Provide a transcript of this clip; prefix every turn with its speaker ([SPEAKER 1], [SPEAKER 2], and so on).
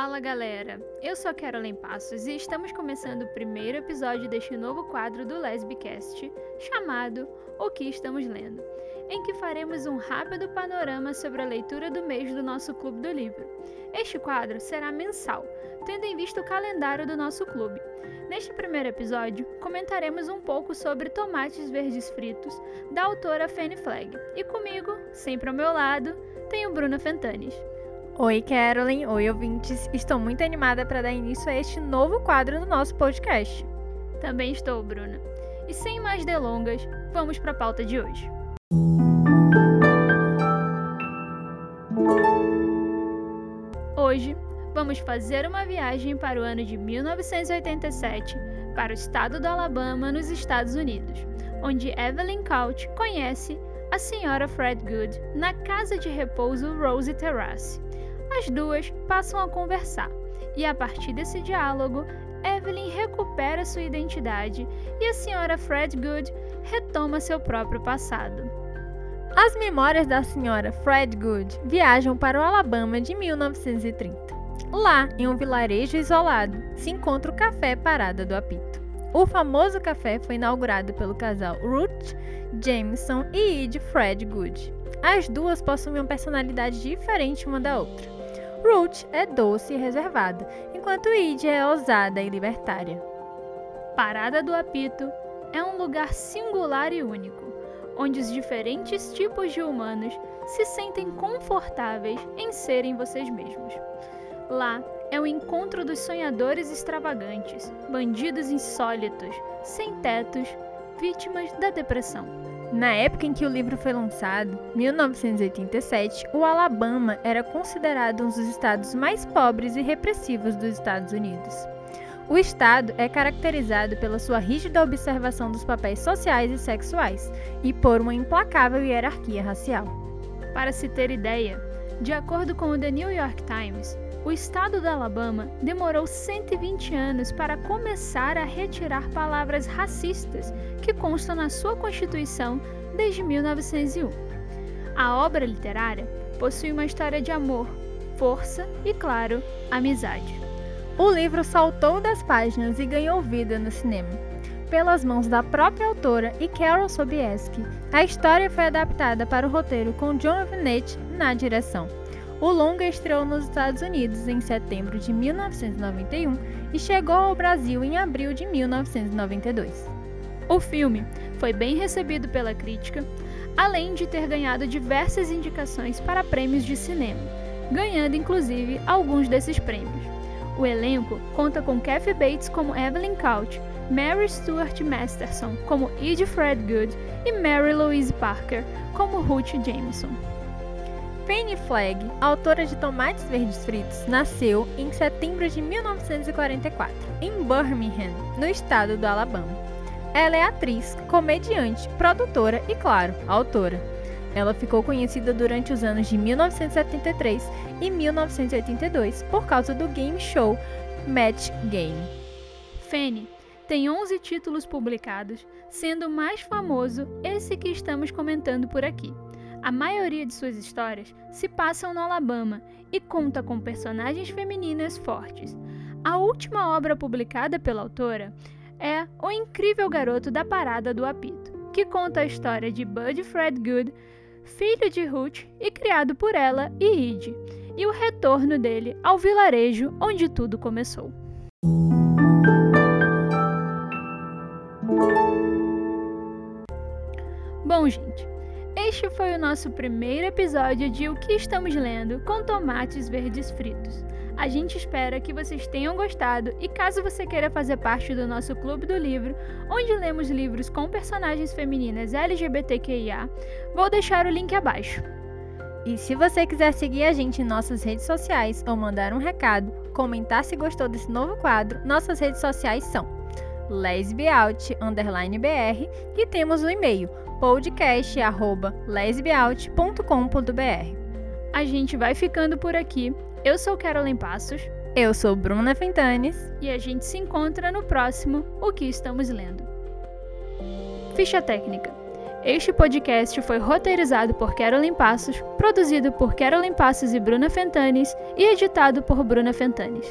[SPEAKER 1] Fala galera, eu sou a Carolyn Passos e estamos começando o primeiro episódio deste novo quadro do Lesbicast chamado O que Estamos Lendo, em que faremos um rápido panorama sobre a leitura do mês do nosso Clube do Livro. Este quadro será mensal, tendo em vista o calendário do nosso clube. Neste primeiro episódio, comentaremos um pouco sobre Tomates Verdes Fritos, da autora Fanny Flagg, e comigo, sempre ao meu lado, tenho Bruna Fentanes.
[SPEAKER 2] Oi, Carolyn. Oi, ouvintes. Estou muito animada para dar início a este novo quadro do nosso podcast.
[SPEAKER 1] Também estou, Bruna. E sem mais delongas, vamos para a pauta de hoje. Hoje, vamos fazer uma viagem para o ano de 1987 para o estado do Alabama, nos Estados Unidos, onde Evelyn Couch conhece a senhora Fred Good na casa de repouso Rose Terrace as duas passam a conversar, e a partir desse diálogo, Evelyn recupera sua identidade e a senhora Fred Good retoma seu próprio passado.
[SPEAKER 2] As memórias da senhora Fred Good viajam para o Alabama de 1930. Lá, em um vilarejo isolado, se encontra o Café Parada do Apito. O famoso café foi inaugurado pelo casal Ruth Jameson e Ed Fred Good. As duas possuem uma personalidade diferente uma da outra. Ruth é doce e reservada, enquanto Id é ousada e libertária.
[SPEAKER 1] Parada do Apito é um lugar singular e único, onde os diferentes tipos de humanos se sentem confortáveis em serem vocês mesmos. Lá é o encontro dos sonhadores extravagantes, bandidos insólitos, sem tetos, vítimas da depressão.
[SPEAKER 2] Na época em que o livro foi lançado, 1987, o Alabama era considerado um dos estados mais pobres e repressivos dos Estados Unidos. O estado é caracterizado pela sua rígida observação dos papéis sociais e sexuais e por uma implacável hierarquia racial.
[SPEAKER 1] Para se ter ideia, de acordo com o The New York Times, o estado do Alabama demorou 120 anos para começar a retirar palavras racistas que na sua Constituição desde 1901. A obra literária possui uma história de amor, força e, claro, amizade.
[SPEAKER 2] O livro saltou das páginas e ganhou vida no cinema. Pelas mãos da própria autora e Carol Sobieski, a história foi adaptada para o roteiro com John Vinette na direção. O longa estreou nos Estados Unidos em setembro de 1991 e chegou ao Brasil em abril de 1992.
[SPEAKER 1] O filme foi bem recebido pela crítica, além de ter ganhado diversas indicações para prêmios de cinema, ganhando inclusive alguns desses prêmios. O elenco conta com Kathy Bates como Evelyn Couch, Mary Stuart Masterson como Edie Fred Good e Mary Louise Parker como Ruth Jameson.
[SPEAKER 2] Fanny Flagg, autora de Tomates Verdes Fritos, nasceu em setembro de 1944, em Birmingham, no estado do Alabama. Ela é atriz, comediante, produtora e, claro, autora. Ela ficou conhecida durante os anos de 1973 e 1982 por causa do game show Match Game.
[SPEAKER 1] Fanny tem 11 títulos publicados, sendo o mais famoso esse que estamos comentando por aqui. A maioria de suas histórias se passam no Alabama e conta com personagens femininas fortes. A última obra publicada pela autora O Incrível Garoto da Parada do Apito, que conta a história de Bud Fred Good, filho de Ruth e criado por ela e Id, e o retorno dele ao vilarejo onde tudo começou. Bom, gente, este foi o nosso primeiro episódio de O que estamos lendo com tomates verdes fritos. A gente espera que vocês tenham gostado e caso você queira fazer parte do nosso clube do livro, onde lemos livros com personagens femininas LGBTQIA, vou deixar o link abaixo.
[SPEAKER 2] E se você quiser seguir a gente em nossas redes sociais ou mandar um recado, comentar se gostou desse novo quadro, nossas redes sociais são lesbiout_br e temos o um e-mail podcast@lesbiout.com.br.
[SPEAKER 1] A gente vai ficando por aqui. Eu sou Carolyn Passos.
[SPEAKER 2] Eu sou Bruna Fentanes.
[SPEAKER 1] E a gente se encontra no próximo O que estamos lendo. Ficha técnica. Este podcast foi roteirizado por Carolyn Passos, produzido por Carolyn Passos e Bruna Fentanes e editado por Bruna Fentanes.